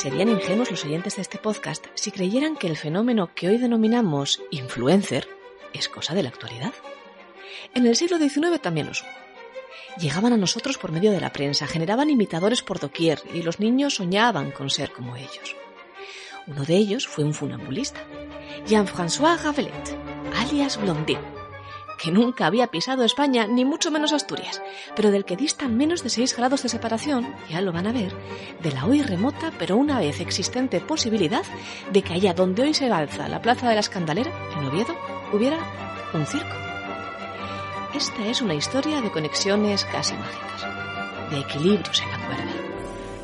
Serían ingenuos los oyentes de este podcast si creyeran que el fenómeno que hoy denominamos influencer es cosa de la actualidad. En el siglo XIX también los hubo. Llegaban a nosotros por medio de la prensa, generaban imitadores por doquier y los niños soñaban con ser como ellos. Uno de ellos fue un funambulista, Jean-François Ravelet, alias Blondin, que nunca había pisado España, ni mucho menos Asturias, pero del que distan menos de 6 grados de separación, ya lo van a ver, de la hoy remota pero una vez existente posibilidad de que allá donde hoy se alza la Plaza de la Escandalera, en Oviedo, hubiera un circo. Esta es una historia de conexiones casi mágicas, de equilibrios en la cuerda.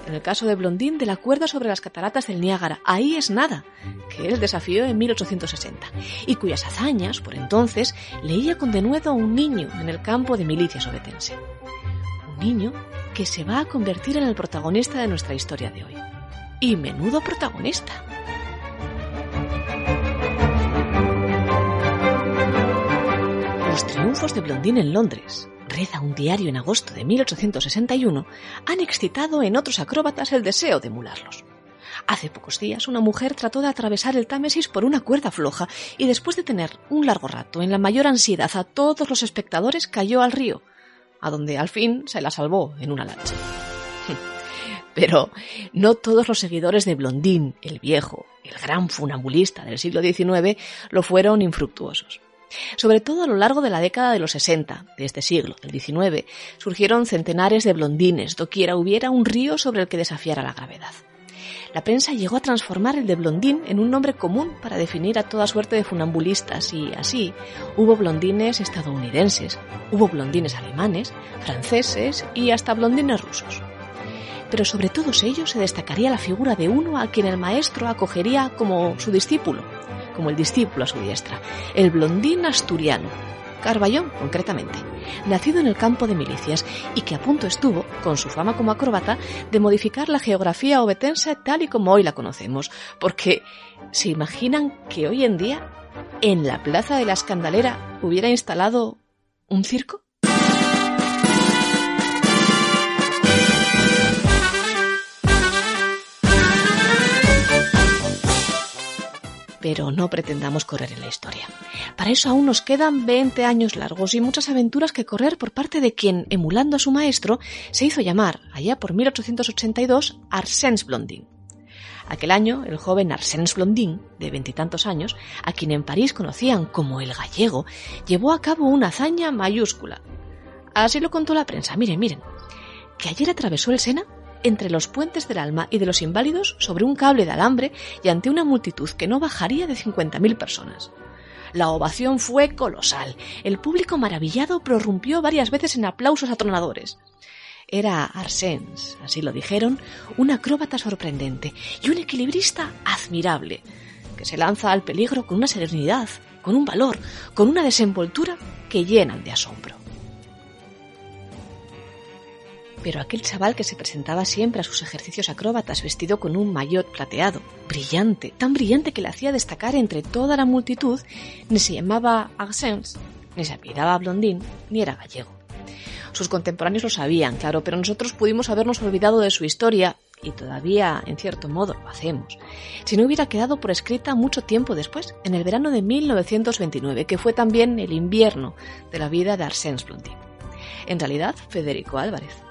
En el caso de Blondín, de la cuerda sobre las cataratas del Niágara, ahí es nada, que él desafió en 1860, y cuyas hazañas, por entonces, leía con denuedo a un niño en el campo de milicia sobetense. Un niño que se va a convertir en el protagonista de nuestra historia de hoy. Y menudo protagonista. Triunfos de Blondín en Londres, reza un diario en agosto de 1861, han excitado en otros acróbatas el deseo de emularlos. Hace pocos días una mujer trató de atravesar el Támesis por una cuerda floja y después de tener un largo rato en la mayor ansiedad a todos los espectadores cayó al río, a donde al fin se la salvó en una lancha. Pero no todos los seguidores de Blondín, el viejo, el gran funambulista del siglo XIX, lo fueron infructuosos. Sobre todo a lo largo de la década de los 60 de este siglo, del XIX, surgieron centenares de blondines, doquiera hubiera un río sobre el que desafiara la gravedad. La prensa llegó a transformar el de blondín en un nombre común para definir a toda suerte de funambulistas y así hubo blondines estadounidenses, hubo blondines alemanes, franceses y hasta blondines rusos. Pero sobre todos ellos se destacaría la figura de uno a quien el maestro acogería como su discípulo, como el discípulo a su diestra, el blondín asturiano, Carballón concretamente, nacido en el campo de milicias y que a punto estuvo, con su fama como acróbata, de modificar la geografía obetense tal y como hoy la conocemos, porque ¿se imaginan que hoy en día en la Plaza de la Escandalera hubiera instalado un circo? Pero no pretendamos correr en la historia. Para eso aún nos quedan 20 años largos y muchas aventuras que correr por parte de quien, emulando a su maestro, se hizo llamar, allá por 1882, Arsène Blondin. Aquel año, el joven Arsène Blondin, de veintitantos años, a quien en París conocían como el gallego, llevó a cabo una hazaña mayúscula. Así lo contó la prensa. Miren, miren, que ayer atravesó el Sena entre los puentes del alma y de los inválidos sobre un cable de alambre y ante una multitud que no bajaría de 50.000 personas. La ovación fue colosal. El público maravillado prorrumpió varias veces en aplausos atronadores. Era Arsens, así lo dijeron, un acróbata sorprendente y un equilibrista admirable, que se lanza al peligro con una serenidad, con un valor, con una desenvoltura que llenan de asombro. Pero aquel chaval que se presentaba siempre a sus ejercicios acróbatas vestido con un maillot plateado, brillante, tan brillante que le hacía destacar entre toda la multitud, ni se llamaba Arsens, ni se apellidaba Blondín, ni era gallego. Sus contemporáneos lo sabían, claro, pero nosotros pudimos habernos olvidado de su historia, y todavía, en cierto modo, lo hacemos, si no hubiera quedado por escrita mucho tiempo después, en el verano de 1929, que fue también el invierno de la vida de Arsène Blondín. En realidad, Federico Álvarez.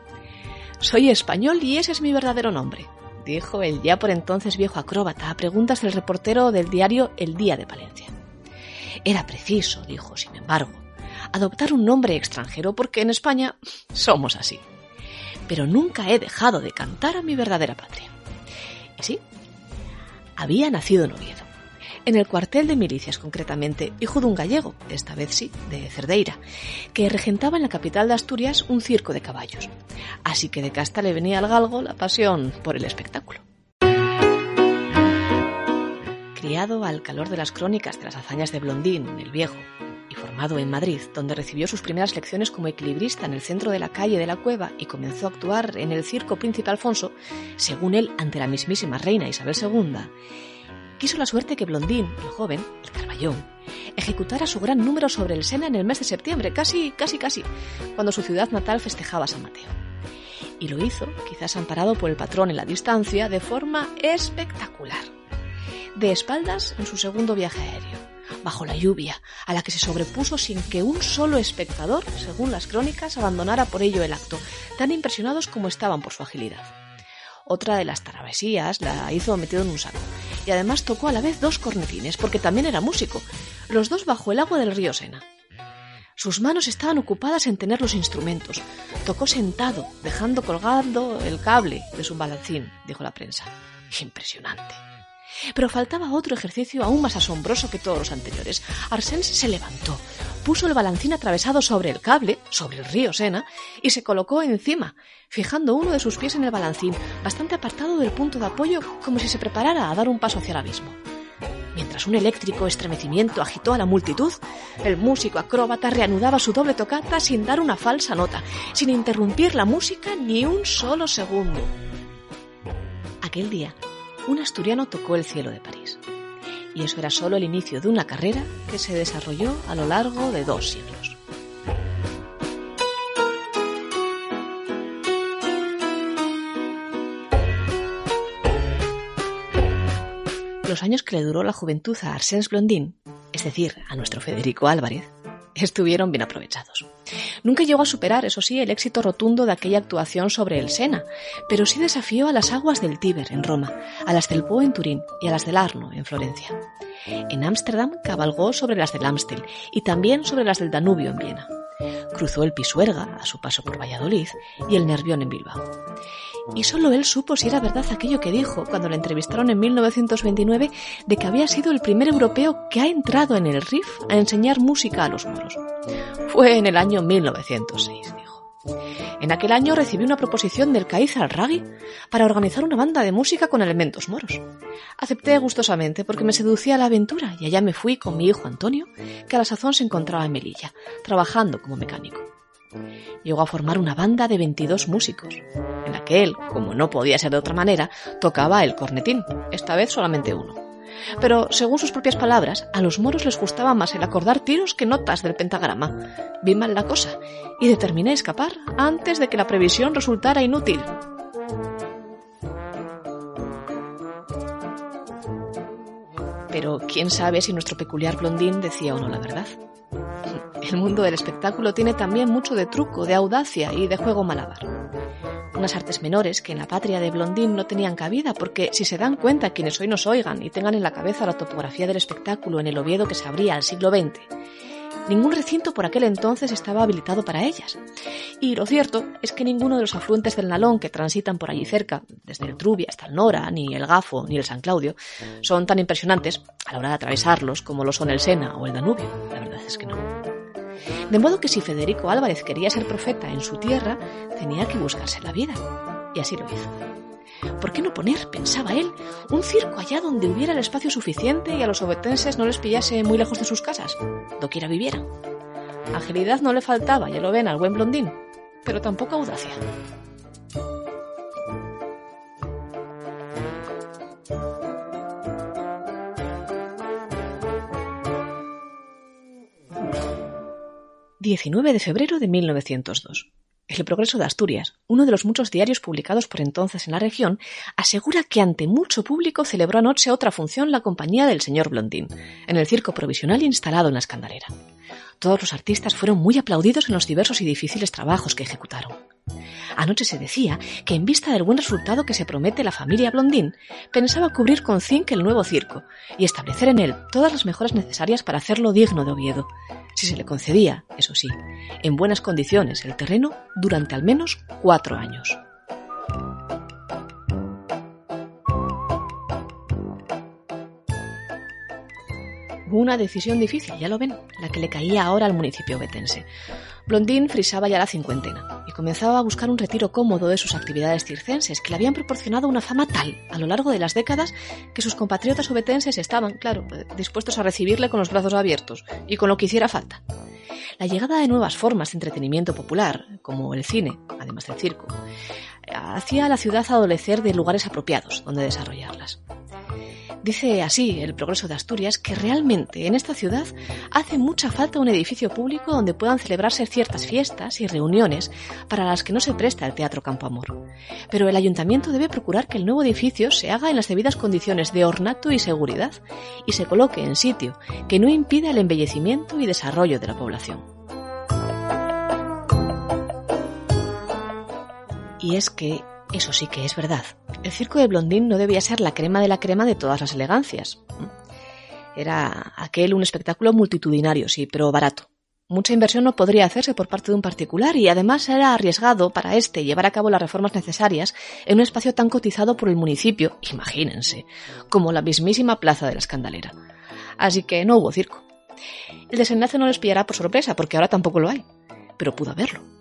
Soy español y ese es mi verdadero nombre, dijo el ya por entonces viejo acróbata a preguntas del reportero del diario El Día de Palencia. Era preciso, dijo, sin embargo, adoptar un nombre extranjero porque en España somos así. Pero nunca he dejado de cantar a mi verdadera patria. Y sí, había nacido en Oviedo en el cuartel de milicias concretamente, hijo de un gallego, esta vez sí, de Cerdeira, que regentaba en la capital de Asturias un circo de caballos. Así que de casta le venía al galgo la pasión por el espectáculo. Criado al calor de las crónicas de las hazañas de Blondín, el viejo, y formado en Madrid, donde recibió sus primeras lecciones como equilibrista en el centro de la calle de la Cueva y comenzó a actuar en el Circo Príncipe Alfonso, según él ante la mismísima reina Isabel II, quiso la suerte que Blondín, el joven, el Carballón, ejecutara su gran número sobre el Sena en el mes de septiembre, casi, casi, casi, cuando su ciudad natal festejaba San Mateo. Y lo hizo, quizás amparado por el patrón en la distancia, de forma espectacular. De espaldas en su segundo viaje aéreo, bajo la lluvia, a la que se sobrepuso sin que un solo espectador, según las crónicas, abandonara por ello el acto, tan impresionados como estaban por su agilidad. Otra de las travesías la hizo metido en un saco, y además tocó a la vez dos cornetines, porque también era músico, los dos bajo el agua del río Sena. Sus manos estaban ocupadas en tener los instrumentos. Tocó sentado, dejando colgando el cable de su balancín, dijo la prensa. Impresionante. Pero faltaba otro ejercicio aún más asombroso que todos los anteriores. Arsens se levantó, puso el balancín atravesado sobre el cable, sobre el río Sena, y se colocó encima, fijando uno de sus pies en el balancín, bastante apartado del punto de apoyo, como si se preparara a dar un paso hacia el abismo. Mientras un eléctrico estremecimiento agitó a la multitud, el músico acróbata reanudaba su doble tocata sin dar una falsa nota, sin interrumpir la música ni un solo segundo. Aquel día, un asturiano tocó el cielo de París. Y eso era solo el inicio de una carrera que se desarrolló a lo largo de dos siglos. Los años que le duró la juventud a Arsène Blondin, es decir, a nuestro Federico Álvarez, estuvieron bien aprovechados. Nunca llegó a superar, eso sí, el éxito rotundo de aquella actuación sobre el Sena, pero sí desafió a las aguas del Tíber en Roma, a las del Po en Turín y a las del Arno en Florencia. En Ámsterdam cabalgó sobre las del Amstel y también sobre las del Danubio en Viena. Cruzó el Pisuerga a su paso por Valladolid y el Nervión en Bilbao. Y solo él supo si era verdad aquello que dijo cuando le entrevistaron en 1929 de que había sido el primer europeo que ha entrado en el RIF a enseñar música a los moros. Fue en el año 1906, dijo. En aquel año recibí una proposición del Caiz al-Raghi para organizar una banda de música con elementos moros. Acepté gustosamente porque me seducía la aventura y allá me fui con mi hijo Antonio, que a la sazón se encontraba en Melilla, trabajando como mecánico. Llegó a formar una banda de 22 músicos, en la que él, como no podía ser de otra manera, tocaba el cornetín, esta vez solamente uno. Pero, según sus propias palabras, a los moros les gustaba más el acordar tiros que notas del pentagrama. Vi mal la cosa y determiné escapar antes de que la previsión resultara inútil. Pero quién sabe si nuestro peculiar blondín decía o no la verdad. El mundo del espectáculo tiene también mucho de truco, de audacia y de juego malabar. Artes menores que en la patria de Blondín no tenían cabida, porque si se dan cuenta quienes hoy nos oigan y tengan en la cabeza la topografía del espectáculo en el Oviedo que se abría al siglo XX, ningún recinto por aquel entonces estaba habilitado para ellas. Y lo cierto es que ninguno de los afluentes del Nalón que transitan por allí cerca, desde el Trubia hasta el Nora, ni el Gafo, ni el San Claudio, son tan impresionantes a la hora de atravesarlos como lo son el Sena o el Danubio. La verdad es que no. De modo que si Federico Álvarez quería ser profeta en su tierra, tenía que buscarse la vida. Y así lo hizo. ¿Por qué no poner, pensaba él, un circo allá donde hubiera el espacio suficiente y a los obetenses no les pillase muy lejos de sus casas, doquiera vivieran? Agilidad no le faltaba, ya lo ven, al buen blondín, pero tampoco audacia. 19 de febrero de 1902. El Progreso de Asturias, uno de los muchos diarios publicados por entonces en la región, asegura que ante mucho público celebró anoche otra función la compañía del señor Blondín, en el circo provisional instalado en la Escandalera. Todos los artistas fueron muy aplaudidos en los diversos y difíciles trabajos que ejecutaron. Anoche se decía que en vista del buen resultado que se promete la familia Blondín, pensaba cubrir con zinc el nuevo circo y establecer en él todas las mejoras necesarias para hacerlo digno de Oviedo, si se le concedía, eso sí, en buenas condiciones el terreno durante al menos cuatro años. Una decisión difícil, ya lo ven, la que le caía ahora al municipio betense. Blondín frisaba ya la cincuentena y comenzaba a buscar un retiro cómodo de sus actividades circenses que le habían proporcionado una fama tal a lo largo de las décadas que sus compatriotas obetenses estaban, claro, dispuestos a recibirle con los brazos abiertos y con lo que hiciera falta. La llegada de nuevas formas de entretenimiento popular, como el cine, además del circo, hacía a la ciudad adolecer de lugares apropiados donde desarrollarlas. Dice así el progreso de Asturias que realmente en esta ciudad hace mucha falta un edificio público donde puedan celebrarse ciertas fiestas y reuniones para las que no se presta el Teatro Campo Amor. Pero el ayuntamiento debe procurar que el nuevo edificio se haga en las debidas condiciones de ornato y seguridad y se coloque en sitio que no impida el embellecimiento y desarrollo de la población. Y es que eso sí que es verdad. El circo de Blondín no debía ser la crema de la crema de todas las elegancias. Era aquel un espectáculo multitudinario, sí, pero barato. Mucha inversión no podría hacerse por parte de un particular y además era arriesgado para éste llevar a cabo las reformas necesarias en un espacio tan cotizado por el municipio, imagínense, como la mismísima Plaza de la Escandalera. Así que no hubo circo. El desenlace no les pillará por sorpresa, porque ahora tampoco lo hay, pero pudo haberlo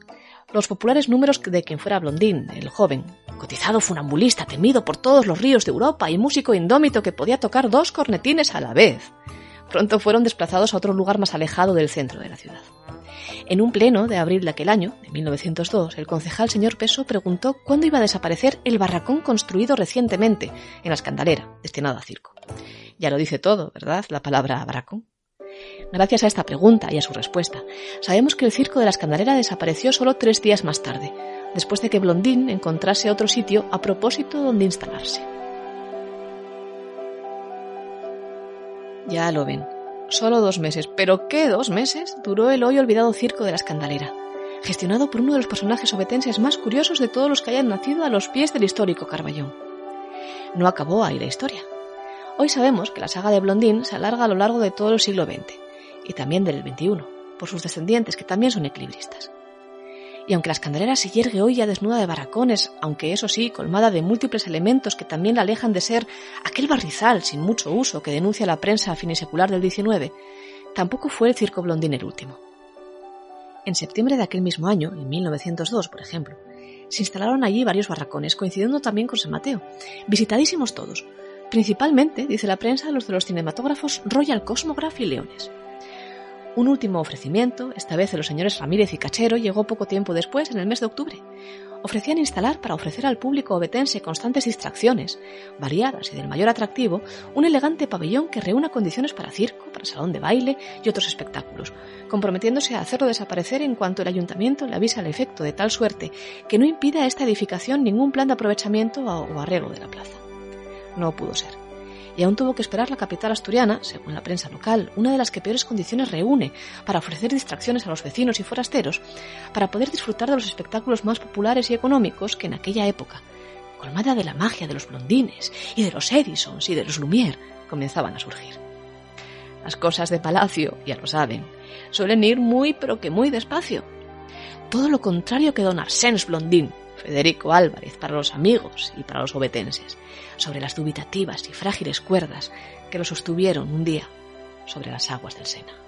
los populares números de quien fuera Blondín, el joven, cotizado funambulista temido por todos los ríos de Europa y músico indómito que podía tocar dos cornetines a la vez. Pronto fueron desplazados a otro lugar más alejado del centro de la ciudad. En un pleno de abril de aquel año, de 1902, el concejal señor Peso preguntó cuándo iba a desaparecer el barracón construido recientemente en la Escandalera, destinado a circo. Ya lo dice todo, ¿verdad? La palabra barracón. Gracias a esta pregunta y a su respuesta, sabemos que el circo de la Escandalera desapareció solo tres días más tarde, después de que Blondín encontrase otro sitio a propósito donde instalarse. Ya lo ven, solo dos meses, pero ¿qué dos meses? Duró el hoy olvidado circo de la Escandalera, gestionado por uno de los personajes obetenses más curiosos de todos los que hayan nacido a los pies del histórico Carballón. No acabó ahí la historia. Hoy sabemos que la saga de Blondín se alarga a lo largo de todo el siglo XX y también del XXI, por sus descendientes que también son equilibristas. Y aunque la escandalera se yergue hoy ya desnuda de barracones, aunque eso sí, colmada de múltiples elementos que también la alejan de ser aquel barrizal sin mucho uso que denuncia la prensa finisecular del XIX, tampoco fue el circo blondín el último. En septiembre de aquel mismo año, en 1902, por ejemplo, se instalaron allí varios barracones, coincidiendo también con San Mateo, visitadísimos todos, principalmente, dice la prensa, los de los cinematógrafos Royal Cosmograph y Leones. Un último ofrecimiento, esta vez de los señores Ramírez y Cachero, llegó poco tiempo después, en el mes de octubre. Ofrecían instalar para ofrecer al público obetense constantes distracciones, variadas y del mayor atractivo, un elegante pabellón que reúna condiciones para circo, para salón de baile y otros espectáculos, comprometiéndose a hacerlo desaparecer en cuanto el ayuntamiento le avisa el efecto de tal suerte que no impida a esta edificación ningún plan de aprovechamiento o arreglo de la plaza no pudo ser. Y aún tuvo que esperar la capital asturiana, según la prensa local, una de las que peores condiciones reúne para ofrecer distracciones a los vecinos y forasteros, para poder disfrutar de los espectáculos más populares y económicos que en aquella época, colmada de la magia de los blondines y de los Edisons y de los Lumière, comenzaban a surgir. Las cosas de palacio, ya lo saben, suelen ir muy pero que muy despacio. Todo lo contrario que don Arsène Blondin, Federico Álvarez para los amigos y para los obetenses, sobre las dubitativas y frágiles cuerdas que lo sostuvieron un día sobre las aguas del Sena.